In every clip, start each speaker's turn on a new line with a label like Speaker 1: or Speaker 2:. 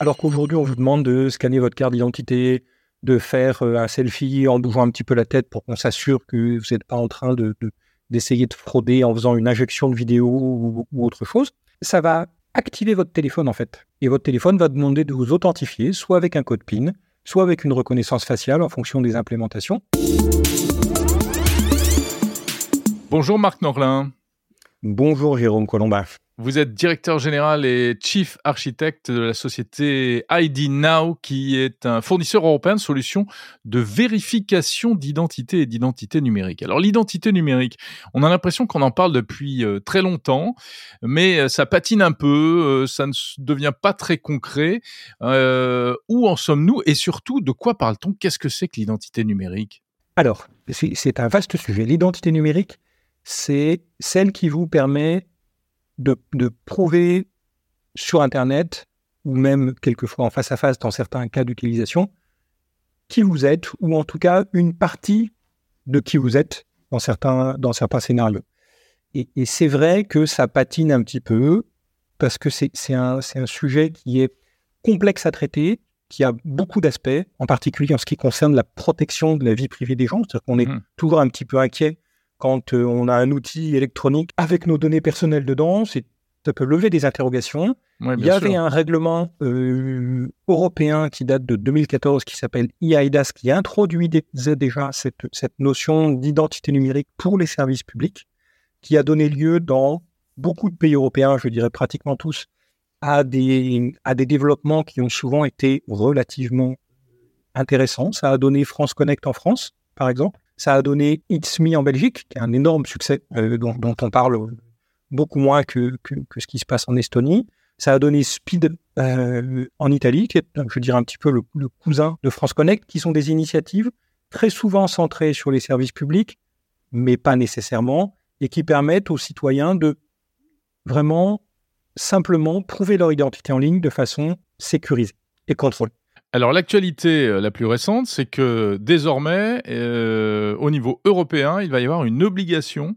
Speaker 1: Alors qu'aujourd'hui, on vous demande de scanner votre carte d'identité, de faire euh, un selfie en bougeant un petit peu la tête pour qu'on s'assure que vous n'êtes pas en train de, d'essayer de, frauder en faisant une injection de vidéo ou, ou, autre chose. Ça va activer votre téléphone en fait. Et votre téléphone va demander de vous authentifier, soit avec un code PIN, soit avec une reconnaissance faciale en fonction des implémentations.
Speaker 2: Bonjour Marc Norlin.
Speaker 1: Bonjour Jérôme Colombin.
Speaker 2: Vous êtes directeur général et chief architecte de la société ID Now, qui est un fournisseur européen de solutions de vérification d'identité et d'identité numérique. Alors l'identité numérique, on a l'impression qu'on en parle depuis euh, très longtemps, mais euh, ça patine un peu, euh, ça ne devient pas très concret. où en sommes-nous et surtout de quoi parle-t-on? Qu'est-ce que c'est que l'identité numérique?
Speaker 1: Alors, c'est un vaste sujet. L'identité numérique, c'est celle qui vous permet de, prouver sur Internet, ou même quelquefois en face à face dans certains cas d'utilisation, qui vous êtes, ou en tout cas une partie de qui vous êtes dans certains, dans certains scénarios. Et, c'est vrai que ça patine un petit peu, parce que c'est un, un sujet qui est complexe à traiter, qui a beaucoup d'aspects, en particulier en ce qui concerne la protection de la vie privée des gens. C'est-à-dire qu'on est mmh. toujours un petit peu inquiet quand euh, on a un outil électronique avec nos données personnelles dedans, ça peut lever des interrogations. Il y avait un règlement euh, européen qui date de 2014 qui s'appelle EIDAS qui introduit déjà cette, cette notion d'identité numérique pour les services publics, qui a donné lieu dans beaucoup de pays européens, je dirais pratiquement tous, à des, à des développements qui ont souvent été relativement intéressants. Ça a donné France Connect en France, par exemple. Ça a donné It's Me en Belgique, qui est un énorme succès euh, dont, on parle beaucoup moins que, ce qui se passe en Estonie. Ça a donné Speed euh, en Italie, qui est, je dirais, un petit peu le, cousin de France Connect, qui sont des initiatives très souvent centrées sur les services publics, mais pas nécessairement, et qui permettent aux citoyens de vraiment simplement prouver leur identité en ligne de façon sécurisée et contrôlée.
Speaker 2: Alors l'actualité euh, la plus récente, c'est que désormais, euh, au niveau européen, il va y avoir une obligation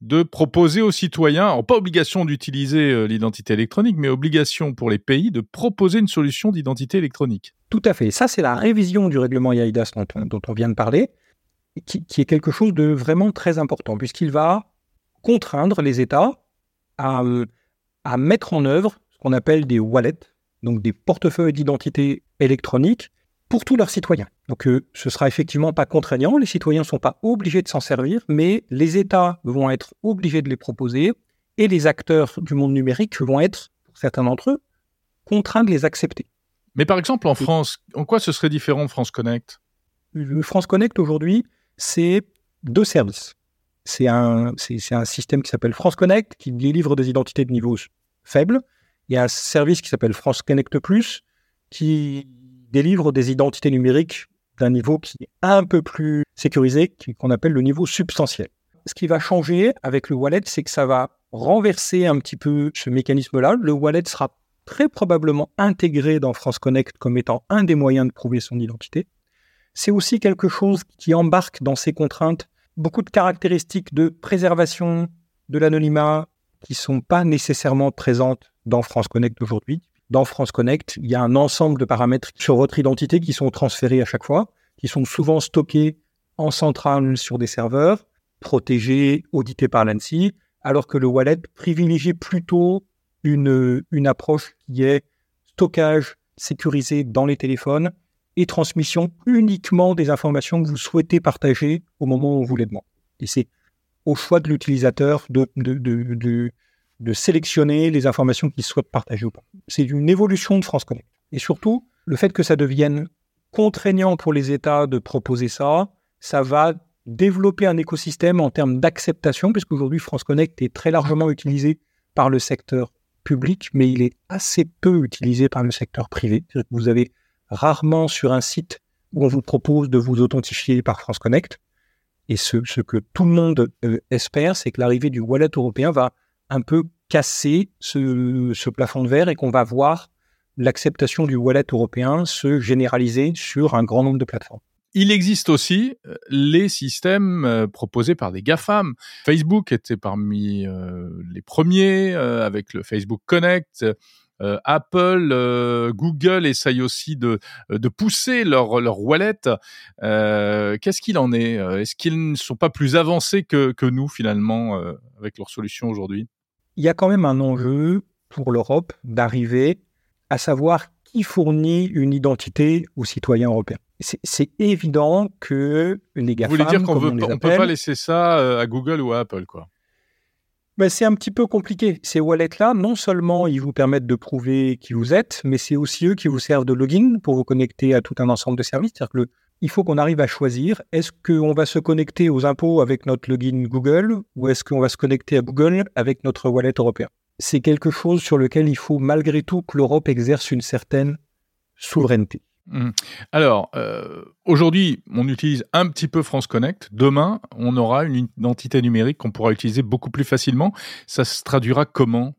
Speaker 2: de proposer aux citoyens, alors pas obligation d'utiliser euh, l'identité électronique, mais obligation pour les pays de proposer une solution d'identité électronique.
Speaker 1: Tout à fait. Ça, c'est la révision du règlement IAIDAS dont, on vient de parler, qui, est quelque chose de vraiment très important, puisqu'il va contraindre les États à, à mettre en œuvre ce qu'on appelle des wallets, donc des portefeuilles d'identité électronique pour tous leurs citoyens. Donc ce euh, ce sera effectivement pas contraignant, les citoyens ne sont pas obligés de s'en servir, mais les États vont être obligés de les proposer et les acteurs du monde numérique vont être, pour certains d'entre eux, contraints de les accepter.
Speaker 2: Mais par exemple en France, en quoi ce serait différent de France Connect?
Speaker 1: Le France Connect aujourd'hui, c'est deux services. C'est un, c'est un système qui s'appelle France Connect qui délivre des identités de niveau faible il y a un service qui s'appelle France Connect Plus qui délivre des identités numériques d'un niveau qui est un peu plus sécurisé, qu'on appelle le niveau substantiel. Ce qui va changer avec le wallet, c'est que ça va renverser un petit peu ce mécanisme-là. Le wallet sera très probablement intégré dans France Connect comme étant un des moyens de prouver son identité. C'est aussi quelque chose qui embarque dans ses contraintes beaucoup de caractéristiques de préservation de l'anonymat qui sont pas nécessairement présentes dans France Connect aujourd'hui. Dans France Connect, il y a un ensemble de paramètres sur votre identité qui sont transférés à chaque fois, qui sont souvent stockés en centrale sur des serveurs, protégés, audités par l'ANSI, alors que le wallet privilégie plutôt une, une approche qui est stockage sécurisé dans les téléphones et transmission uniquement des informations que vous souhaitez partager au moment où vous les demandez. Et c'est au choix de l'utilisateur de, sélectionner les informations qu'il souhaite partager ou pas. C'est une évolution de France Connect. Et surtout, le fait que ça devienne contraignant pour les États de proposer ça, ça va développer un écosystème en termes d'acceptation, puisqu'aujourd'hui France Connect est très largement utilisé par le secteur public, mais il est assez peu utilisé par le secteur privé. Vous avez rarement sur un site où on vous propose de vous authentifier par France Connect. Et ce, que tout le monde euh, espère, c'est que l'arrivée du wallet européen va un peu casser ce, plafond de verre et qu'on va voir l'acceptation du wallet européen se généraliser sur un grand nombre de plateformes.
Speaker 2: Il existe aussi euh, les systèmes euh, proposés par des GAFAM. Facebook était parmi les premiers avec le Facebook Connect. Euh, Apple, euh, Google essayent aussi de, pousser leur, leur wallet. Qu'est-ce qu'il en est? Est-ce qu'ils ne sont pas plus avancés que, que nous finalement avec leurs solutions aujourd'hui?
Speaker 1: Il y a quand même un enjeu pour l'Europe d'arriver à savoir qui fournit une identité aux citoyens européens. C'est évident que les GAFAM,
Speaker 2: Vous voulez dire qu'on ne peut pas laisser ça à Google ou à Apple, quoi
Speaker 1: ben, c'est un petit peu compliqué. Ces wallets-là, non seulement ils vous permettent de prouver qui vous êtes, mais c'est aussi eux qui vous servent de login pour vous connecter à tout un ensemble de services. C'est-à-dire que il faut qu'on arrive à choisir est-ce qu'on va se connecter aux impôts avec notre login Google ou est-ce qu'on va se connecter à Google avec notre wallet européen? C'est quelque chose sur lequel il faut malgré tout que l'Europe exerce une certaine souveraineté.
Speaker 2: Mmh. Alors, euh, aujourd'hui, on utilise un petit peu France Connect. Demain, on aura une identité numérique qu'on pourra utiliser beaucoup plus facilement. Ça se traduira comment?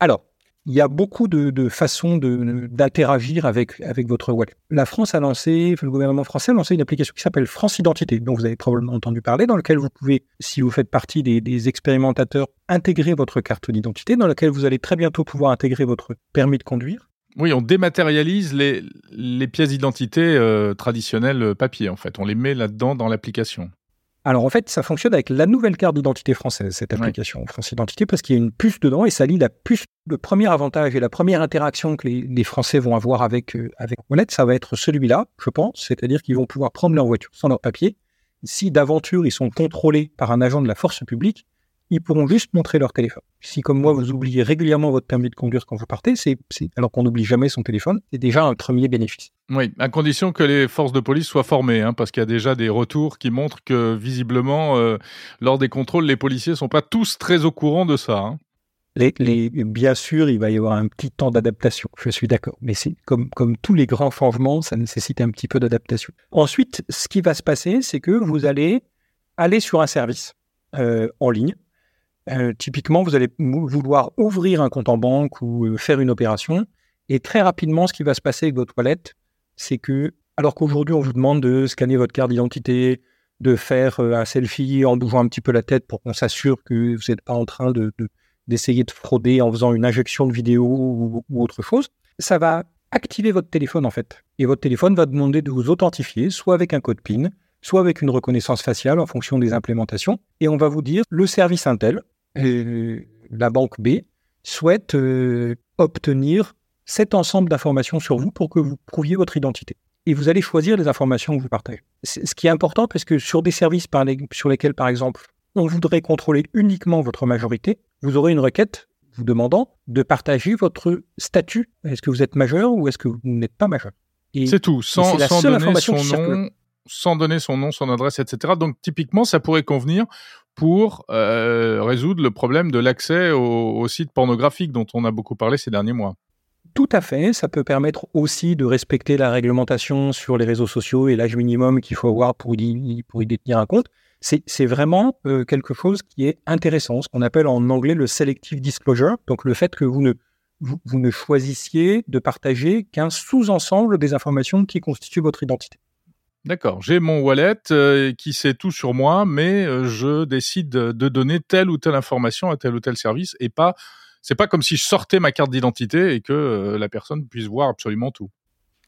Speaker 1: Alors, il y a beaucoup de, façons d'interagir avec, votre wallet. La France a lancé, le gouvernement français a lancé une application qui s'appelle France Identité, dont vous avez probablement entendu parler, dans laquelle vous pouvez, si vous faites partie des, expérimentateurs, intégrer votre carte d'identité, dans laquelle vous allez très bientôt pouvoir intégrer votre permis de conduire
Speaker 2: oui, on dématérialise les, les pièces d'identité euh, traditionnelles euh, papier, en fait. On les met là-dedans dans l'application.
Speaker 1: Alors en fait, ça fonctionne avec la nouvelle carte d'identité française, cette application France Identité, parce qu'il y a une puce dedans et ça lit la puce. Le premier avantage et la première interaction que les, Français vont avoir avec, euh, avec Wallet, ça va être celui-là, je pense, c'est-à-dire qu'ils vont pouvoir prendre leur voiture sans leur papier. Si d'aventure ils sont contrôlés par un agent de la force publique, ils pourront juste montrer leur téléphone. Si, comme moi, vous oubliez régulièrement votre permis de conduire quand vous partez, c'est, alors qu'on n'oublie jamais son téléphone, c'est déjà un premier bénéfice.
Speaker 2: Oui, à condition que les forces de police soient formées, hein, parce qu'il y a déjà des retours qui montrent que, visiblement, euh, lors des contrôles, les policiers ne sont pas tous très au courant de ça. Hein.
Speaker 1: Bien sûr, il va y avoir un petit temps d'adaptation, je suis d'accord. Mais comme, tous les grands changements, ça nécessite un petit peu d'adaptation. Ensuite, ce qui va se passer, c'est que vous allez aller sur un service euh, en ligne euh, typiquement, vous allez vouloir ouvrir un compte en banque ou faire une opération. Et très rapidement, ce qui va se passer avec votre wallet, c'est que, alors qu'aujourd'hui, on vous demande de scanner votre carte d'identité, de faire euh, un selfie en bougeant un petit peu la tête pour qu'on s'assure que vous n'êtes pas en train de, d'essayer de, frauder en faisant une injection de vidéo ou, autre chose, ça va activer votre téléphone en fait. Et votre téléphone va demander de vous authentifier, soit avec un code PIN, soit avec une reconnaissance faciale en fonction des implémentations. Et on va vous dire, le service Intel, la banque B souhaite euh, obtenir cet ensemble d'informations sur vous pour que vous prouviez votre identité. Et vous allez choisir les informations que vous partagez. Ce qui est important parce que sur des services par sur lesquels, par exemple, on voudrait contrôler uniquement votre majorité, vous aurez une requête vous demandant de partager votre statut. Est-ce que vous êtes majeur ou est-ce que vous n'êtes pas majeur?
Speaker 2: C'est tout, sans, sans donner son nom, sans donner son nom, son adresse, etc. Donc typiquement, ça pourrait convenir pour euh, résoudre le problème de l'accès aux, sites pornographiques dont on a beaucoup parlé ces derniers mois.
Speaker 1: Tout à fait, ça peut permettre aussi de respecter la réglementation sur les réseaux sociaux et l'âge minimum qu'il faut avoir pour y, détenir un compte. C'est vraiment euh, quelque chose qui est intéressant, ce qu'on appelle en anglais le selective disclosure, donc le fait que vous ne, vous ne choisissiez de partager qu'un sous-ensemble des informations qui constituent votre identité.
Speaker 2: D'accord, j'ai mon wallet euh, qui sait tout sur moi, mais euh, je décide de donner telle ou telle information à tel ou tel service et pas. C'est pas comme si je sortais ma carte d'identité et que euh, la personne puisse voir absolument tout.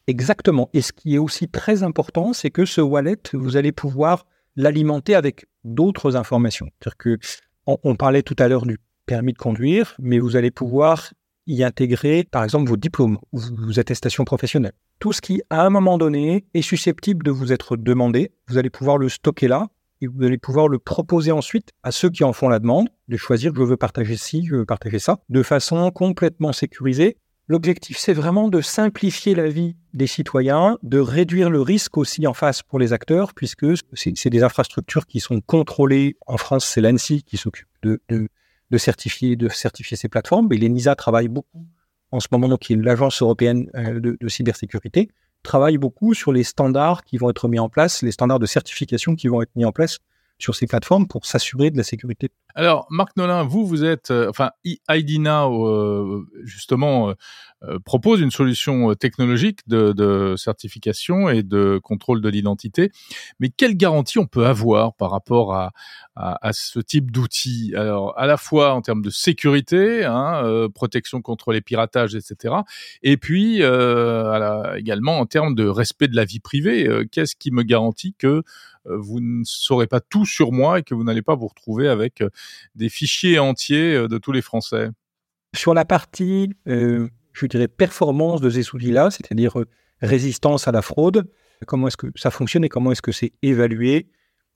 Speaker 1: Exactement. Et ce qui est aussi très important, c'est que ce wallet, vous allez pouvoir l'alimenter avec d'autres informations. C'est-à-dire on, parlait tout à l'heure du permis de conduire, mais vous allez pouvoir y intégrer, par exemple, vos diplômes ou vos attestations professionnelles. Tout ce qui, à un moment donné, est susceptible de vous être demandé, vous allez pouvoir le stocker là et vous allez pouvoir le proposer ensuite à ceux qui en font la demande, de choisir je veux partager ci, je veux partager ça, de façon complètement sécurisée. L'objectif, c'est vraiment de simplifier la vie des citoyens, de réduire le risque aussi en face pour les acteurs, puisque c'est des infrastructures qui sont contrôlées. En France, c'est l'ANSI qui s'occupe de, certifier, de certifier ces plateformes. Et l'ENISA travaille beaucoup en ce moment, donc, qui est l'agence européenne euh, de, cybersécurité, travaille beaucoup sur les standards qui vont être mis en place, les standards de certification qui vont être mis en place sur ces plateformes pour s'assurer de la sécurité.
Speaker 2: Alors, Marc Nolin, vous, vous êtes, euh, enfin, ID Now, euh, justement, euh, propose une solution technologique de, certification et de contrôle de l'identité. Mais quelle garantie on peut avoir par rapport à, à, ce type d'outils? Alors, à la fois en termes de sécurité, hein, protection contre les piratages, etc. Et puis, également en termes de respect de la vie privée. Qu'est-ce qui me garantit que vous ne saurez pas tout sur moi et que vous n'allez pas vous retrouver avec des fichiers entiers euh, de tous les Français
Speaker 1: Sur la partie, euh, je dirais, performance de ces outils-là, c'est-à-dire euh, résistance à la fraude, comment est-ce que ça fonctionne et comment est-ce que c'est évalué?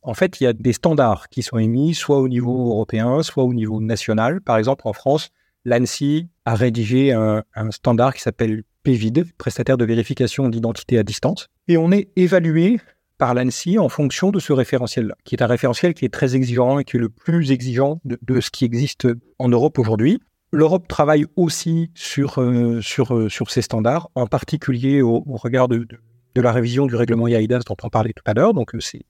Speaker 1: En fait, il y a des standards qui sont émis, soit au niveau européen, soit au niveau national. Par exemple, en France, l'ANSI a rédigé un, un standard qui s'appelle PVID, prestataire de vérification d'identité à distance. Et on est évalué par l'ANSI en fonction de ce référentiel-là, qui est un référentiel qui est très exigeant et qui est le plus exigeant de, ce qui existe en Europe aujourd'hui. L'Europe travaille aussi sur, euh, sur, euh, sur ces standards, en particulier au, regard de, de, la révision du règlement IAIDAS dont on parlait tout à l'heure. Donc, euh, c'est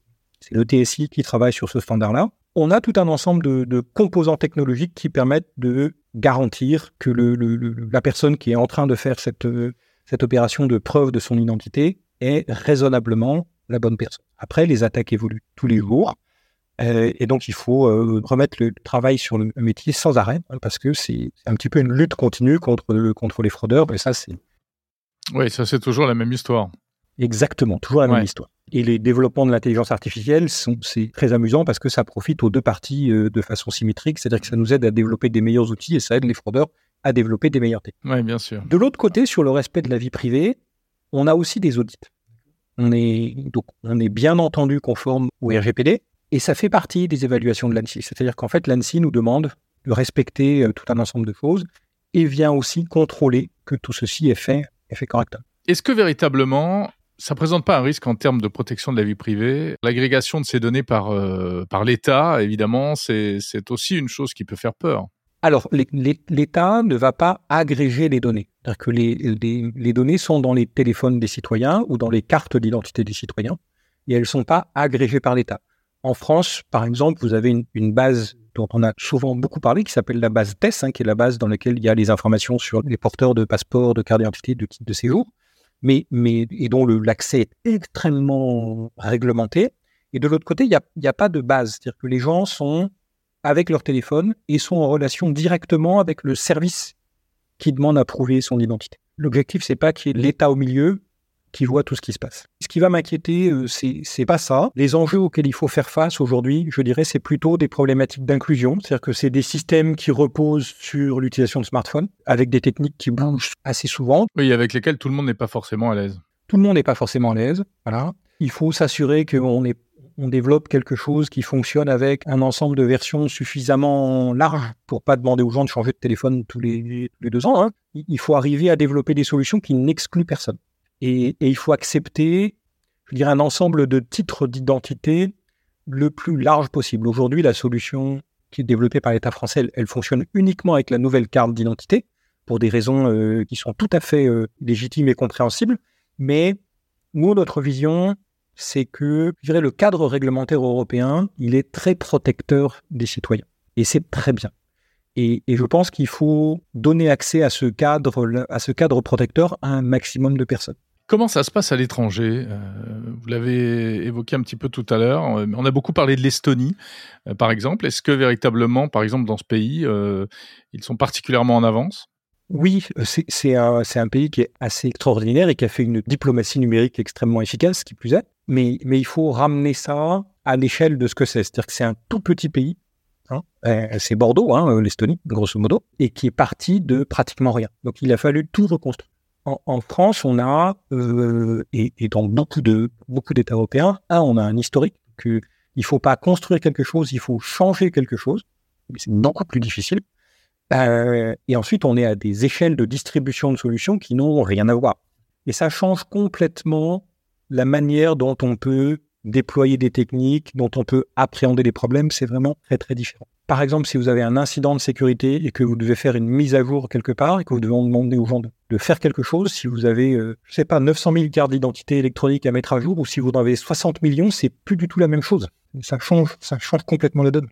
Speaker 1: le TSI qui travaille sur ce standard-là. On a tout un ensemble de, composants technologiques qui permettent de garantir que le, la personne qui est en train de faire cette, cette opération de preuve de son identité est raisonnablement la bonne personne. Après, les attaques évoluent tous les jours. Euh, et donc, il faut euh, remettre le travail sur le métier sans arrêt, hein, parce que c'est un petit peu une lutte continue contre, contre les fraudeurs. Et ça, c'est.
Speaker 2: Oui, ça, c'est toujours la même histoire.
Speaker 1: Exactement, toujours la même histoire. Et les développements de l'intelligence artificielle, c'est très amusant parce que ça profite aux deux parties euh, de façon symétrique, c'est-à-dire que ça nous aide à développer des meilleurs outils et ça aide les fraudeurs à développer des meilleures techniques.
Speaker 2: Oui, bien sûr.
Speaker 1: De l'autre côté, sur le respect de la vie privée, on a aussi des audits. On est, donc, on est bien entendu conforme au RGPD et ça fait partie des évaluations de l'ANSI. C'est-à-dire qu'en fait, l'ANSI nous demande de respecter euh, tout un ensemble de choses et vient aussi contrôler que tout ceci est fait, est fait correctement.
Speaker 2: Est-ce que véritablement, ça ne présente pas un risque en termes de protection de la vie privée? L'agrégation de ces données par, euh, par l'État, évidemment, c'est aussi une chose qui peut faire peur.
Speaker 1: Alors, l'État ne va pas agréger les données. C'est-à-dire que les, données sont dans les téléphones des citoyens ou dans les cartes d'identité des citoyens et elles ne sont pas agrégées par l'État. En France, par exemple, vous avez une, base dont on a souvent beaucoup parlé, qui s'appelle la base TES, hein, qui est la base dans laquelle il y a les informations sur les porteurs de passeports, de carte d'identité, de titre de séjour, mais, et dont l'accès est extrêmement réglementé. Et de l'autre côté, il n'y a, pas de base. C'est-à-dire que les gens sont avec leur téléphone et sont en relation directement avec le service qui demande à prouver son identité. L'objectif, c'est pas qu'il y ait l'État au milieu qui voit tout ce qui se passe. Ce qui va m'inquiéter, euh, c'est, c'est pas ça. Les enjeux auxquels il faut faire face aujourd'hui, je dirais, c'est plutôt des problématiques d'inclusion. C'est-à-dire que c'est des systèmes qui reposent sur l'utilisation de smartphones, avec des techniques qui bougent assez souvent.
Speaker 2: Oui, avec lesquelles tout le monde n'est pas forcément à l'aise.
Speaker 1: Tout le monde n'est pas forcément à l'aise. Voilà. Il faut s'assurer qu'on est on développe quelque chose qui fonctionne avec un ensemble de versions suffisamment large pour pas demander aux gens de changer de téléphone tous les, deux ans. Hein. Il faut arriver à développer des solutions qui n'excluent personne. Et, il faut accepter, je dirais, un ensemble de titres d'identité le plus large possible. Aujourd'hui, la solution qui est développée par l'État français, elle, fonctionne uniquement avec la nouvelle carte d'identité pour des raisons euh, qui sont tout à fait euh, légitimes et compréhensibles. Mais nous, notre vision, c'est que je dirais, le cadre réglementaire européen, il est très protecteur des citoyens. Et c'est très bien. Et, je pense qu'il faut donner accès à ce cadre, à ce cadre protecteur à un maximum de personnes.
Speaker 2: Comment ça se passe à l'étranger? Euh, Vous l'avez évoqué un petit peu tout à l'heure. On a beaucoup parlé de l'Estonie, euh, par exemple. Est-ce que véritablement, par exemple, dans ce pays, euh, ils sont particulièrement en avance?
Speaker 1: Oui, c'est un, un, pays qui est assez extraordinaire et qui a fait une diplomatie numérique extrêmement efficace, qui plus est. Mais, il faut ramener ça à l'échelle de ce que c'est. C'est-à-dire que c'est un tout petit pays. Hein. Euh, c'est Bordeaux, hein, l'Estonie, grosso modo, et qui est parti de pratiquement rien. Donc il a fallu tout reconstruire. En, France, on a, euh, et, et, dans beaucoup de beaucoup d'États européens, un, on a un historique que il faut pas construire quelque chose, il faut changer quelque chose. C'est beaucoup plus difficile. Euh, et ensuite, on est à des échelles de distribution de solutions qui n'ont rien à voir. Et ça change complètement la manière dont on peut déployer des techniques, dont on peut appréhender les problèmes. C'est vraiment très, très différent. Par exemple, si vous avez un incident de sécurité et que vous devez faire une mise à jour quelque part et que vous devez demander aux gens de, faire quelque chose, si vous avez, euh, je sais pas, 900 000 cartes d'identité électronique à mettre à jour ou si vous en avez 60 millions, c'est plus du tout la même chose. Ça change, ça change complètement la donne.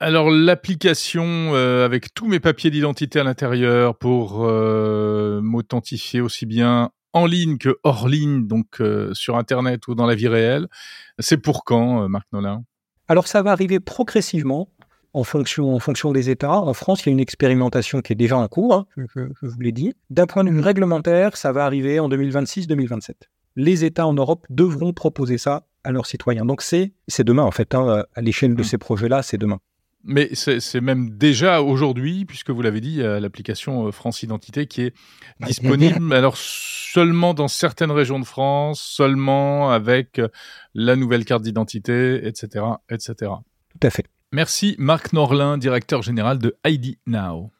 Speaker 2: Alors l'application euh, avec tous mes papiers d'identité à l'intérieur pour euh, m'authentifier aussi bien en ligne que hors ligne, donc euh, sur Internet ou dans la vie réelle, c'est pour quand, Marc Nolin?
Speaker 1: Alors ça va arriver progressivement en fonction, en fonction des États. En France, il y a une expérimentation qui est déjà en cours, hein, je, vous l'ai dit. D'un point de vue réglementaire, ça va arriver en 2026-2027. Les États en Europe devront proposer ça à leurs citoyens. Donc c'est demain en fait, hein, à l'échelle de mmh. ces projets-là, c'est demain.
Speaker 2: Mais c'est même déjà aujourd'hui, puisque vous l'avez dit, l'application euh, France Identité qui est disponible. alors seulement dans certaines régions de France, seulement avec euh, la nouvelle carte d'identité, etc., etc.
Speaker 1: Tout à fait.
Speaker 2: Merci Marc Norlin, directeur général de ID Now.